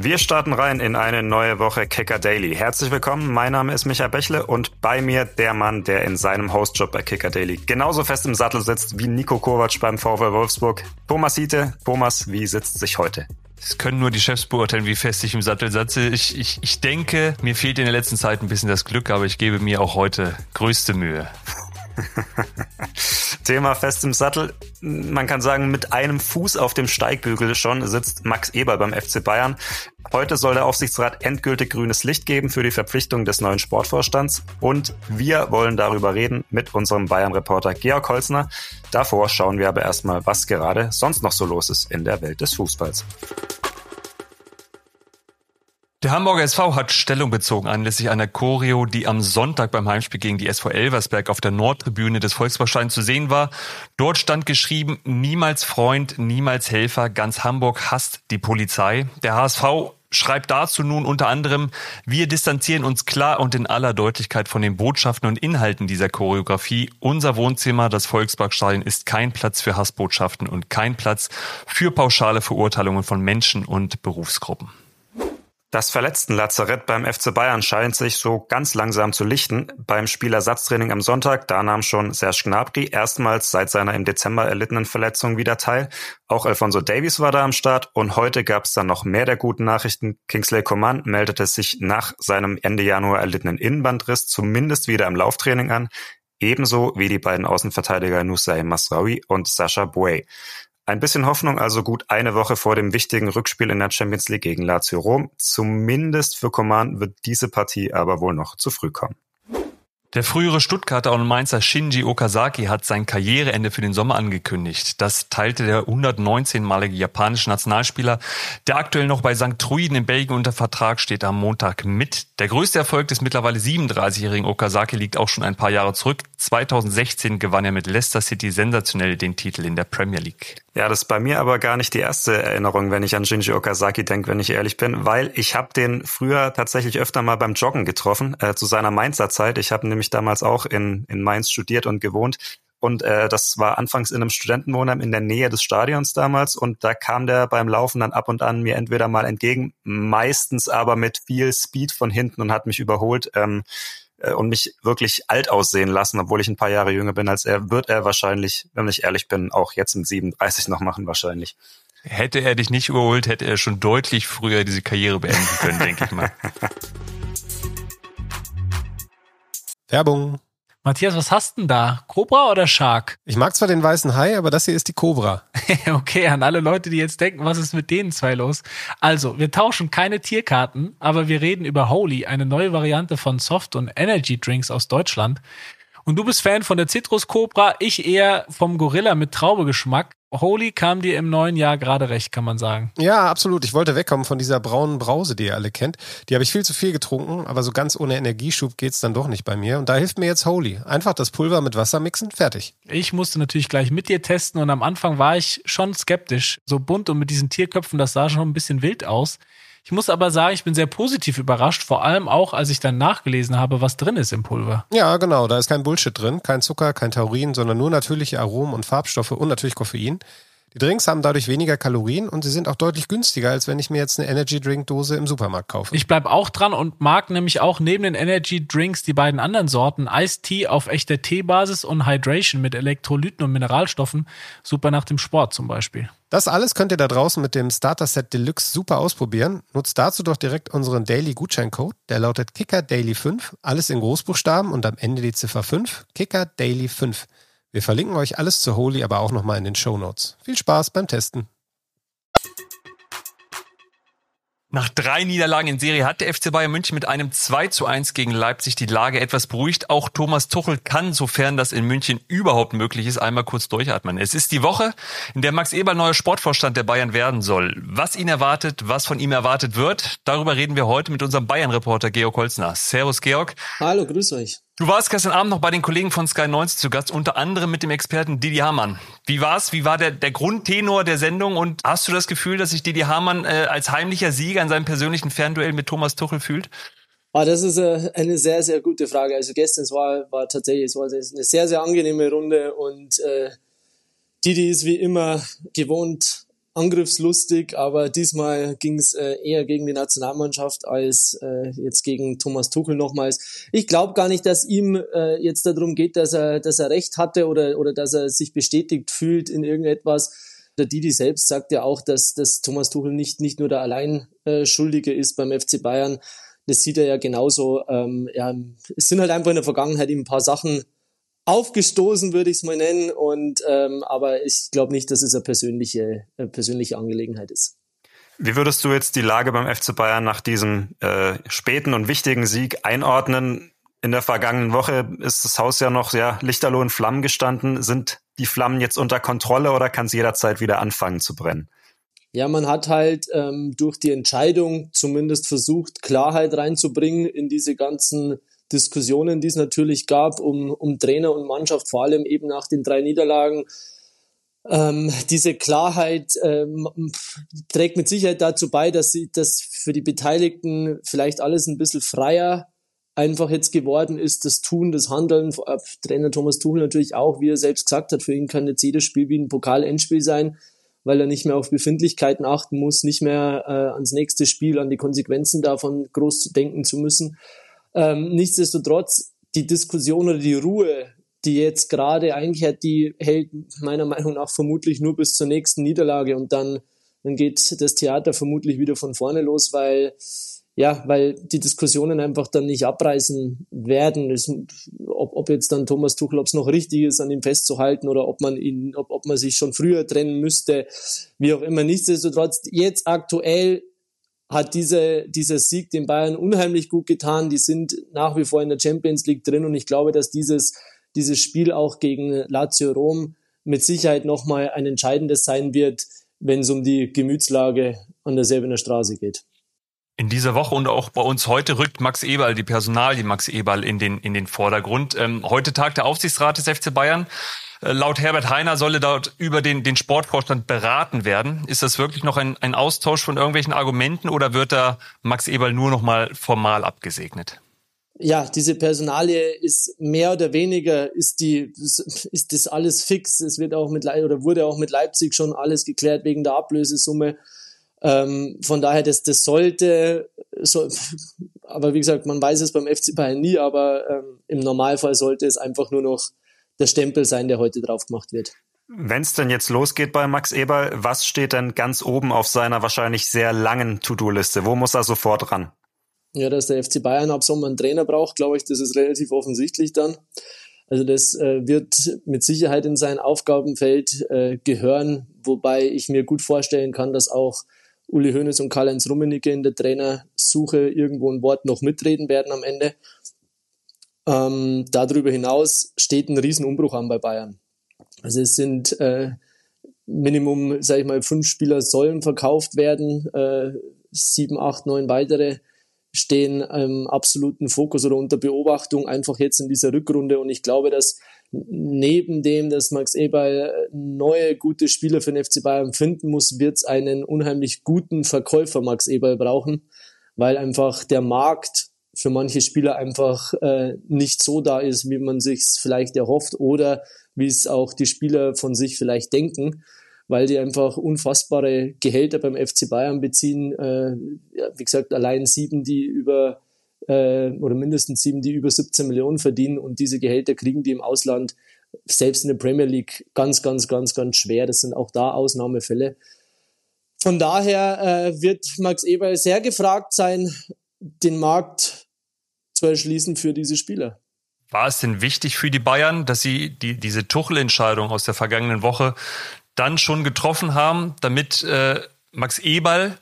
Wir starten rein in eine neue Woche Kicker Daily. Herzlich willkommen, mein Name ist Michael Bächle und bei mir der Mann, der in seinem Hostjob bei Kicker Daily genauso fest im Sattel sitzt wie Nico Kovac beim VfL Wolfsburg. Thomas Hiete. Thomas, wie sitzt sich heute? Es können nur die Chefs beurteilen, wie fest ich im Sattel sitze. Ich, ich, ich denke, mir fehlt in der letzten Zeit ein bisschen das Glück, aber ich gebe mir auch heute größte Mühe. Thema fest im Sattel. Man kann sagen, mit einem Fuß auf dem Steigbügel schon sitzt Max Eber beim FC Bayern. Heute soll der Aufsichtsrat endgültig grünes Licht geben für die Verpflichtung des neuen Sportvorstands. Und wir wollen darüber reden mit unserem Bayern-Reporter Georg Holzner. Davor schauen wir aber erstmal, was gerade sonst noch so los ist in der Welt des Fußballs. Der Hamburger SV hat Stellung bezogen anlässlich einer Choreo, die am Sonntag beim Heimspiel gegen die SV Elversberg auf der Nordtribüne des Volksparksteins zu sehen war. Dort stand geschrieben, niemals Freund, niemals Helfer, ganz Hamburg hasst die Polizei. Der HSV schreibt dazu nun unter anderem, wir distanzieren uns klar und in aller Deutlichkeit von den Botschaften und Inhalten dieser Choreografie. Unser Wohnzimmer, das Volksparkstadion, ist kein Platz für Hassbotschaften und kein Platz für pauschale Verurteilungen von Menschen und Berufsgruppen. Das Verletzten-Lazarett beim FC Bayern scheint sich so ganz langsam zu lichten. Beim Spielersatztraining am Sonntag, da nahm schon Serge Gnabry erstmals seit seiner im Dezember erlittenen Verletzung wieder teil. Auch Alfonso Davies war da am Start und heute gab es dann noch mehr der guten Nachrichten. Kingsley Coman meldete sich nach seinem Ende Januar erlittenen Innenbandriss zumindest wieder im Lauftraining an. Ebenso wie die beiden Außenverteidiger Nusay Masraoui und Sascha Bouet. Ein bisschen Hoffnung also gut eine Woche vor dem wichtigen Rückspiel in der Champions League gegen Lazio Rom. Zumindest für Coman wird diese Partie aber wohl noch zu früh kommen. Der frühere Stuttgarter und Mainzer Shinji Okazaki hat sein Karriereende für den Sommer angekündigt. Das teilte der 119-malige japanische Nationalspieler, der aktuell noch bei St. Truiden in Belgien unter Vertrag steht, am Montag mit. Der größte Erfolg des mittlerweile 37-jährigen Okazaki liegt auch schon ein paar Jahre zurück. 2016 gewann er mit Leicester City sensationell den Titel in der Premier League. Ja, das ist bei mir aber gar nicht die erste Erinnerung, wenn ich an Shinji Okazaki denke, wenn ich ehrlich bin, weil ich habe den früher tatsächlich öfter mal beim Joggen getroffen, äh, zu seiner Mainzer Zeit. Ich habe nämlich damals auch in, in Mainz studiert und gewohnt. Und äh, das war anfangs in einem Studentenwohnheim in der Nähe des Stadions damals. Und da kam der beim Laufen dann ab und an mir entweder mal entgegen, meistens aber mit viel Speed von hinten und hat mich überholt. Ähm, äh, und mich wirklich alt aussehen lassen, obwohl ich ein paar Jahre jünger bin als er, wird er wahrscheinlich, wenn ich ehrlich bin, auch jetzt mit 37 noch machen wahrscheinlich. Hätte er dich nicht überholt, hätte er schon deutlich früher diese Karriere beenden können, denke ich mal. Werbung. Matthias, was hast denn da? Cobra oder Shark? Ich mag zwar den weißen Hai, aber das hier ist die Cobra. okay, an alle Leute, die jetzt denken, was ist mit denen zwei los? Also, wir tauschen keine Tierkarten, aber wir reden über Holy, eine neue Variante von Soft- und Energy Drinks aus Deutschland. Und du bist Fan von der Citrus Cobra, ich eher vom Gorilla mit Traubegeschmack. Holy kam dir im neuen Jahr gerade recht, kann man sagen. Ja, absolut. Ich wollte wegkommen von dieser braunen Brause, die ihr alle kennt. Die habe ich viel zu viel getrunken, aber so ganz ohne Energieschub geht's dann doch nicht bei mir. Und da hilft mir jetzt Holy. Einfach das Pulver mit Wasser mixen, fertig. Ich musste natürlich gleich mit dir testen und am Anfang war ich schon skeptisch. So bunt und mit diesen Tierköpfen, das sah schon ein bisschen wild aus. Ich muss aber sagen, ich bin sehr positiv überrascht, vor allem auch, als ich dann nachgelesen habe, was drin ist im Pulver. Ja, genau. Da ist kein Bullshit drin, kein Zucker, kein Taurin, sondern nur natürliche Aromen und Farbstoffe und natürlich Koffein. Die Drinks haben dadurch weniger Kalorien und sie sind auch deutlich günstiger, als wenn ich mir jetzt eine Energy Drink Dose im Supermarkt kaufe. Ich bleib auch dran und mag nämlich auch neben den Energy Drinks die beiden anderen Sorten Tea auf echter Teebasis und Hydration mit Elektrolyten und Mineralstoffen. Super nach dem Sport zum Beispiel. Das alles könnt ihr da draußen mit dem Starter Set Deluxe super ausprobieren. Nutzt dazu doch direkt unseren Daily Gutscheincode. Der lautet Kicker Daily 5. Alles in Großbuchstaben und am Ende die Ziffer 5. Kicker Daily 5. Wir verlinken euch alles zu Holy aber auch nochmal in den Show Notes. Viel Spaß beim Testen. Nach drei Niederlagen in Serie hat der FC Bayern München mit einem 2 zu 1 gegen Leipzig die Lage etwas beruhigt. Auch Thomas Tuchel kann, sofern das in München überhaupt möglich ist, einmal kurz durchatmen. Es ist die Woche, in der Max Eberl neuer Sportvorstand der Bayern werden soll. Was ihn erwartet, was von ihm erwartet wird, darüber reden wir heute mit unserem Bayern-Reporter Georg Holzner. Servus, Georg. Hallo, grüß euch. Du warst gestern Abend noch bei den Kollegen von Sky 90 zu Gast, unter anderem mit dem Experten Didi Hamann. Wie war's? Wie war der, der Grundtenor der Sendung? Und hast du das Gefühl, dass sich Didi Hamann äh, als heimlicher Sieger in seinem persönlichen Fernduell mit Thomas Tuchel fühlt? Ah, das ist äh, eine sehr, sehr gute Frage. Also gestern es war, war tatsächlich es war eine sehr, sehr angenehme Runde und äh, Didi ist wie immer gewohnt, angriffslustig, aber diesmal ging es äh, eher gegen die Nationalmannschaft als äh, jetzt gegen Thomas Tuchel nochmals. Ich glaube gar nicht, dass ihm äh, jetzt darum geht, dass er, dass er recht hatte oder, oder dass er sich bestätigt fühlt in irgendetwas. Der Didi selbst sagt ja auch, dass, dass Thomas Tuchel nicht, nicht nur der Alleinschuldige ist beim FC Bayern. Das sieht er ja genauso. Ähm, ja, es sind halt einfach in der Vergangenheit ihm ein paar Sachen aufgestoßen, würde ich es mal nennen. Und ähm, aber ich glaube nicht, dass es eine persönliche, eine persönliche Angelegenheit ist. Wie würdest du jetzt die Lage beim FC Bayern nach diesem äh, späten und wichtigen Sieg einordnen? In der vergangenen Woche ist das Haus ja noch sehr lichterloh in Flammen gestanden. Sind die Flammen jetzt unter Kontrolle oder kann es jederzeit wieder anfangen zu brennen? Ja, man hat halt ähm, durch die Entscheidung zumindest versucht, Klarheit reinzubringen in diese ganzen Diskussionen, die es natürlich gab um, um Trainer und Mannschaft, vor allem eben nach den drei Niederlagen. Ähm, diese Klarheit ähm, trägt mit Sicherheit dazu bei, dass sie dass für die Beteiligten vielleicht alles ein bisschen freier einfach jetzt geworden ist, das Tun, das Handeln. Äh, Trainer Thomas Tuchel natürlich auch, wie er selbst gesagt hat, für ihn kann jetzt jedes Spiel wie ein Pokal-Endspiel sein, weil er nicht mehr auf Befindlichkeiten achten muss, nicht mehr äh, ans nächste Spiel, an die Konsequenzen davon groß denken zu müssen. Ähm, nichtsdestotrotz, die Diskussion oder die Ruhe, die jetzt gerade einkehrt, die hält meiner Meinung nach vermutlich nur bis zur nächsten Niederlage und dann, dann geht das Theater vermutlich wieder von vorne los, weil ja, weil die Diskussionen einfach dann nicht abreißen werden. Das, ob, ob jetzt dann Thomas Tuchel, ob es noch richtig ist, an ihm festzuhalten oder ob man ihn, ob, ob man sich schon früher trennen müsste, wie auch immer. Nichtsdestotrotz, jetzt aktuell hat diese, dieser Sieg den Bayern unheimlich gut getan. Die sind nach wie vor in der Champions League drin und ich glaube, dass dieses, dieses Spiel auch gegen Lazio Rom mit Sicherheit nochmal ein entscheidendes sein wird, wenn es um die Gemütslage an der Selbener Straße geht. In dieser Woche und auch bei uns heute rückt Max Eberl, die Personalie Max Eberl in den, in den Vordergrund. Ähm, heute Tag der Aufsichtsrat des FC Bayern. Äh, laut Herbert Heiner solle dort über den, den Sportvorstand beraten werden. Ist das wirklich noch ein, ein Austausch von irgendwelchen Argumenten oder wird da Max Eberl nur noch mal formal abgesegnet? ja, diese Personalie ist mehr oder weniger ist die ist das alles fix. Es wird auch mit oder wurde auch mit Leipzig schon alles geklärt wegen der Ablösesumme. Ähm, von daher, das, das sollte, so, aber wie gesagt, man weiß es beim FC Bayern nie, aber ähm, im Normalfall sollte es einfach nur noch der Stempel sein, der heute drauf gemacht wird. Wenn es denn jetzt losgeht bei Max Eber, was steht denn ganz oben auf seiner wahrscheinlich sehr langen To-Do-Liste? Wo muss er sofort ran? Ja, dass der FC Bayern ab Sommer einen Trainer braucht, glaube ich, das ist relativ offensichtlich dann. Also das äh, wird mit Sicherheit in sein Aufgabenfeld äh, gehören, wobei ich mir gut vorstellen kann, dass auch Uli Hoeneß und Karl-Heinz Rummenigge in der Trainersuche irgendwo ein Wort noch mitreden werden am Ende. Ähm, darüber hinaus steht ein Riesenumbruch an bei Bayern. Also es sind äh, Minimum, sage ich mal, fünf Spieler sollen verkauft werden, äh, sieben, acht, neun weitere stehen im absoluten Fokus oder unter Beobachtung einfach jetzt in dieser Rückrunde. Und ich glaube, dass neben dem, dass Max Eberl neue gute Spieler für den FC Bayern finden muss, wird es einen unheimlich guten Verkäufer Max Eberl brauchen, weil einfach der Markt für manche Spieler einfach äh, nicht so da ist, wie man sich vielleicht erhofft oder wie es auch die Spieler von sich vielleicht denken weil die einfach unfassbare Gehälter beim FC Bayern beziehen. Äh, ja, wie gesagt, allein sieben, die über äh, oder mindestens sieben, die über 17 Millionen verdienen und diese Gehälter kriegen die im Ausland selbst in der Premier League ganz, ganz, ganz, ganz schwer. Das sind auch da Ausnahmefälle. Von daher äh, wird Max Eber sehr gefragt sein, den Markt zu erschließen für diese Spieler. War es denn wichtig für die Bayern, dass sie die, diese Tuchel-Entscheidung aus der vergangenen Woche dann schon getroffen haben, damit äh, Max Eberl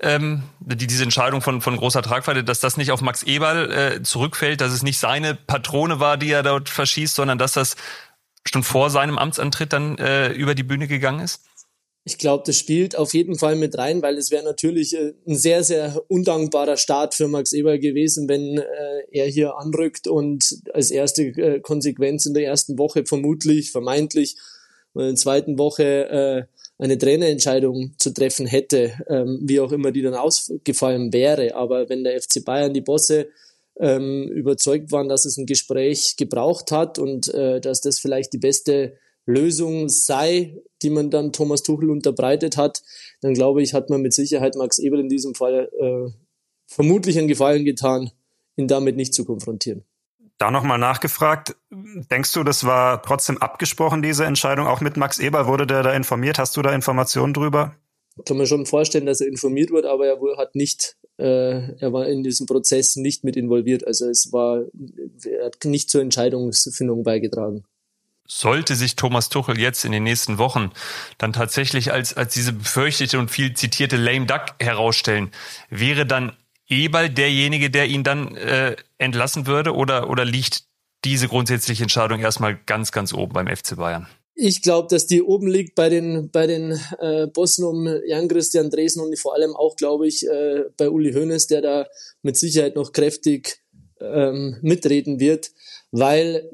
ähm, die, diese Entscheidung von, von großer Tragweite, dass das nicht auf Max Eberl äh, zurückfällt, dass es nicht seine Patrone war, die er dort verschießt, sondern dass das schon vor seinem Amtsantritt dann äh, über die Bühne gegangen ist? Ich glaube, das spielt auf jeden Fall mit rein, weil es wäre natürlich äh, ein sehr, sehr undankbarer Start für Max Eberl gewesen, wenn äh, er hier anrückt und als erste äh, Konsequenz in der ersten Woche vermutlich, vermeintlich in der zweiten Woche äh, eine Trainerentscheidung zu treffen hätte, ähm, wie auch immer die dann ausgefallen wäre. Aber wenn der FC Bayern die Bosse ähm, überzeugt waren, dass es ein Gespräch gebraucht hat und äh, dass das vielleicht die beste Lösung sei, die man dann Thomas Tuchel unterbreitet hat, dann glaube ich, hat man mit Sicherheit Max Eberl in diesem Fall äh, vermutlich einen Gefallen getan, ihn damit nicht zu konfrontieren. Da nochmal nachgefragt, denkst du, das war trotzdem abgesprochen, diese Entscheidung, auch mit Max Eber? Wurde der da informiert? Hast du da Informationen drüber? Kann man schon vorstellen, dass er informiert wird, aber er hat nicht, äh, er war in diesem Prozess nicht mit involviert. Also es war, er hat nicht zur Entscheidungsfindung beigetragen. Sollte sich Thomas Tuchel jetzt in den nächsten Wochen dann tatsächlich als, als diese befürchtete und viel zitierte Lame Duck herausstellen, wäre dann Eberl derjenige, der ihn dann äh, entlassen würde oder, oder liegt diese grundsätzliche Entscheidung erstmal ganz, ganz oben beim FC Bayern? Ich glaube, dass die oben liegt bei den, bei den äh, Bossen um Jan-Christian Dresen und vor allem auch, glaube ich, äh, bei Uli Hoeneß, der da mit Sicherheit noch kräftig ähm, mitreden wird, weil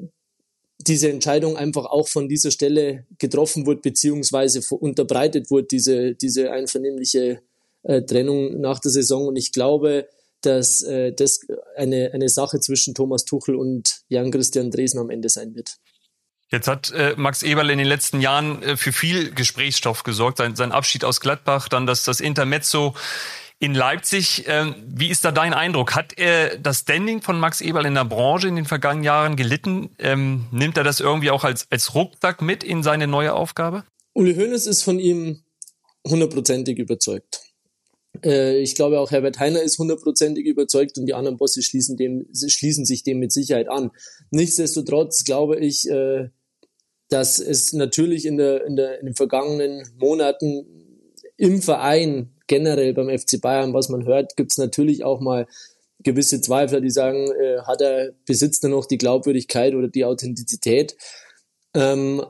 diese Entscheidung einfach auch von dieser Stelle getroffen wird, beziehungsweise unterbreitet wird, diese, diese einvernehmliche äh, Trennung nach der Saison. Und ich glaube, dass äh, das eine, eine Sache zwischen Thomas Tuchel und Jan-Christian Dresen am Ende sein wird. Jetzt hat äh, Max Eberl in den letzten Jahren äh, für viel Gesprächsstoff gesorgt. Sein, sein Abschied aus Gladbach, dann das, das Intermezzo in Leipzig. Ähm, wie ist da dein Eindruck? Hat er das Standing von Max Eberl in der Branche in den vergangenen Jahren gelitten? Ähm, nimmt er das irgendwie auch als, als Rucksack mit in seine neue Aufgabe? Uli Hoeneß ist von ihm hundertprozentig überzeugt. Äh, ich glaube auch Herbert Heiner ist hundertprozentig überzeugt und die anderen Bosse schließen, dem, schließen sich dem mit Sicherheit an. Nichtsdestotrotz glaube ich, äh, dass es natürlich in, der, in, der, in den vergangenen Monaten im Verein generell beim FC Bayern, was man hört, gibt es natürlich auch mal gewisse Zweifler, die sagen, äh, hat er, besitzt er noch die Glaubwürdigkeit oder die Authentizität. Ähm,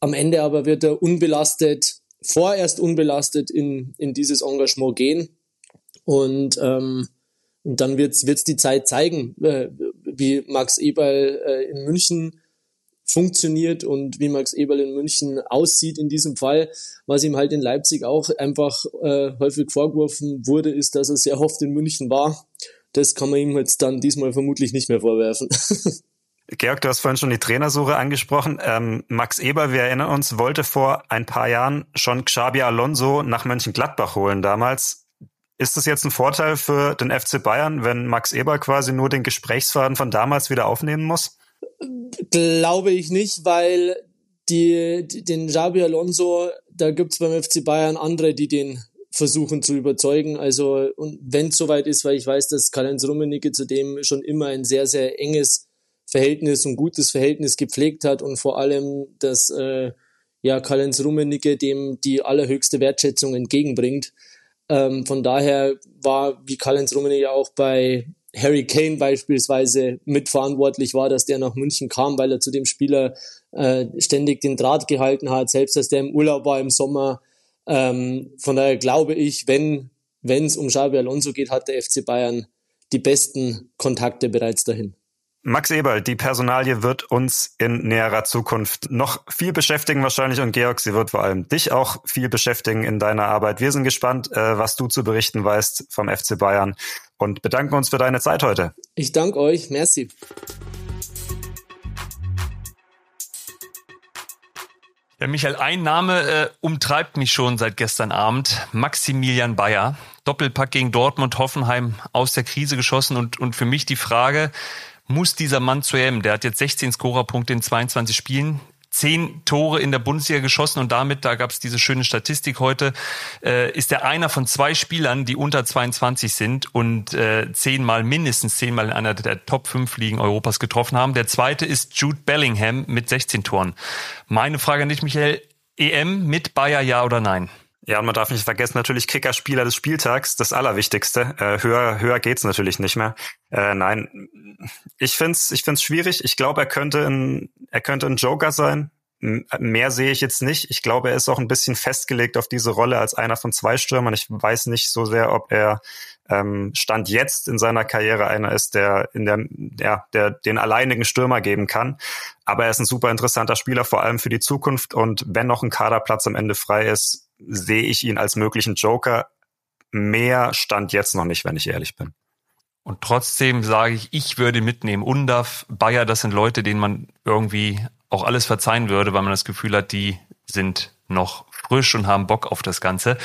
am Ende aber wird er unbelastet vorerst unbelastet in, in dieses Engagement gehen. Und, ähm, und dann wird es die Zeit zeigen, äh, wie Max Eberl äh, in München funktioniert und wie Max Eberl in München aussieht in diesem Fall. Was ihm halt in Leipzig auch einfach äh, häufig vorgeworfen wurde, ist, dass er sehr oft in München war. Das kann man ihm jetzt dann diesmal vermutlich nicht mehr vorwerfen. Georg, du hast vorhin schon die Trainersuche angesprochen. Ähm, Max Eber, wir erinnern uns, wollte vor ein paar Jahren schon Xabi Alonso nach Mönchengladbach holen damals. Ist das jetzt ein Vorteil für den FC Bayern, wenn Max Eber quasi nur den Gesprächsfaden von damals wieder aufnehmen muss? Glaube ich nicht, weil die, den Xabi Alonso, da gibt's beim FC Bayern andere, die den versuchen zu überzeugen. Also, und wenn es soweit ist, weil ich weiß, dass Karl-Heinz Rummenigge zudem schon immer ein sehr, sehr enges Verhältnis, ein gutes Verhältnis gepflegt hat und vor allem, dass äh, ja Karl-Heinz Rummenigge dem die allerhöchste Wertschätzung entgegenbringt. Ähm, von daher war, wie Karl-Heinz Rummenigge auch bei Harry Kane beispielsweise mitverantwortlich war, dass der nach München kam, weil er zu dem Spieler äh, ständig den Draht gehalten hat, selbst als der im Urlaub war im Sommer. Ähm, von daher glaube ich, wenn wenn es um Xabi Alonso geht, hat der FC Bayern die besten Kontakte bereits dahin. Max Eberl, die Personalie wird uns in näherer Zukunft noch viel beschäftigen wahrscheinlich und Georg, sie wird vor allem dich auch viel beschäftigen in deiner Arbeit. Wir sind gespannt, äh, was du zu berichten weißt vom FC Bayern und bedanken uns für deine Zeit heute. Ich danke euch, merci. Ja, Michael, ein Name äh, umtreibt mich schon seit gestern Abend. Maximilian Bayer. Doppelpack gegen Dortmund, Hoffenheim aus der Krise geschossen und, und für mich die Frage, muss dieser Mann zu EM, der hat jetzt 16 Scorerpunkte in 22 Spielen, zehn Tore in der Bundesliga geschossen und damit, da gab es diese schöne Statistik heute, äh, ist er einer von zwei Spielern, die unter 22 sind und äh, zehnmal, mindestens zehnmal in einer der Top 5 Ligen Europas getroffen haben. Der zweite ist Jude Bellingham mit 16 Toren. Meine Frage an dich, Michael, EM mit Bayer, ja oder nein? Ja, und man darf nicht vergessen, natürlich Kickerspieler des Spieltags, das Allerwichtigste. Äh, höher, höher geht's natürlich nicht mehr. Äh, nein, ich find's, ich find's schwierig. Ich glaube, er könnte ein, er könnte ein Joker sein. Mehr sehe ich jetzt nicht. Ich glaube, er ist auch ein bisschen festgelegt auf diese Rolle als einer von zwei Stürmern. Ich weiß nicht so sehr, ob er ähm, Stand jetzt in seiner Karriere einer ist, der in der, ja, der den alleinigen Stürmer geben kann. Aber er ist ein super interessanter Spieler, vor allem für die Zukunft. Und wenn noch ein Kaderplatz am Ende frei ist, sehe ich ihn als möglichen Joker. Mehr stand jetzt noch nicht, wenn ich ehrlich bin. Und trotzdem sage ich, ich würde mitnehmen. Undaf, Bayer, das sind Leute, denen man irgendwie auch alles verzeihen würde, weil man das Gefühl hat, die sind noch frisch und haben Bock auf das Ganze.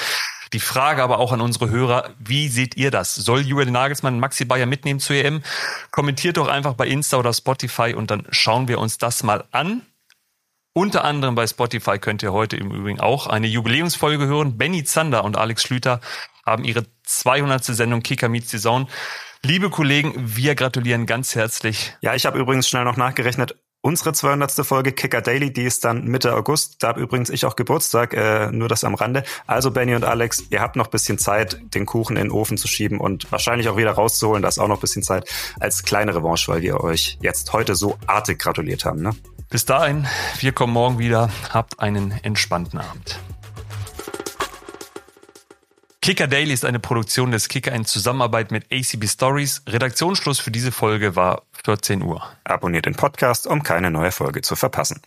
Die Frage aber auch an unsere Hörer, wie seht ihr das? Soll Julian Nagelsmann Maxi Bayer mitnehmen zur EM? Kommentiert doch einfach bei Insta oder Spotify und dann schauen wir uns das mal an. Unter anderem bei Spotify könnt ihr heute im Übrigen auch eine Jubiläumsfolge hören. Benny Zander und Alex Schlüter haben ihre 200. Sendung Kicker Meets Zone. Liebe Kollegen, wir gratulieren ganz herzlich. Ja, ich habe übrigens schnell noch nachgerechnet. Unsere 200. Folge Kicker Daily, die ist dann Mitte August. Da habe übrigens ich auch Geburtstag, äh, nur das am Rande. Also Benny und Alex, ihr habt noch bisschen Zeit, den Kuchen in den Ofen zu schieben und wahrscheinlich auch wieder rauszuholen. Da ist auch noch bisschen Zeit als kleine Revanche, weil wir euch jetzt heute so artig gratuliert haben. Ne? Bis dahin, wir kommen morgen wieder. Habt einen entspannten Abend. Kicker Daily ist eine Produktion des Kicker in Zusammenarbeit mit ACB Stories. Redaktionsschluss für diese Folge war 14 Uhr. Abonniert den Podcast, um keine neue Folge zu verpassen.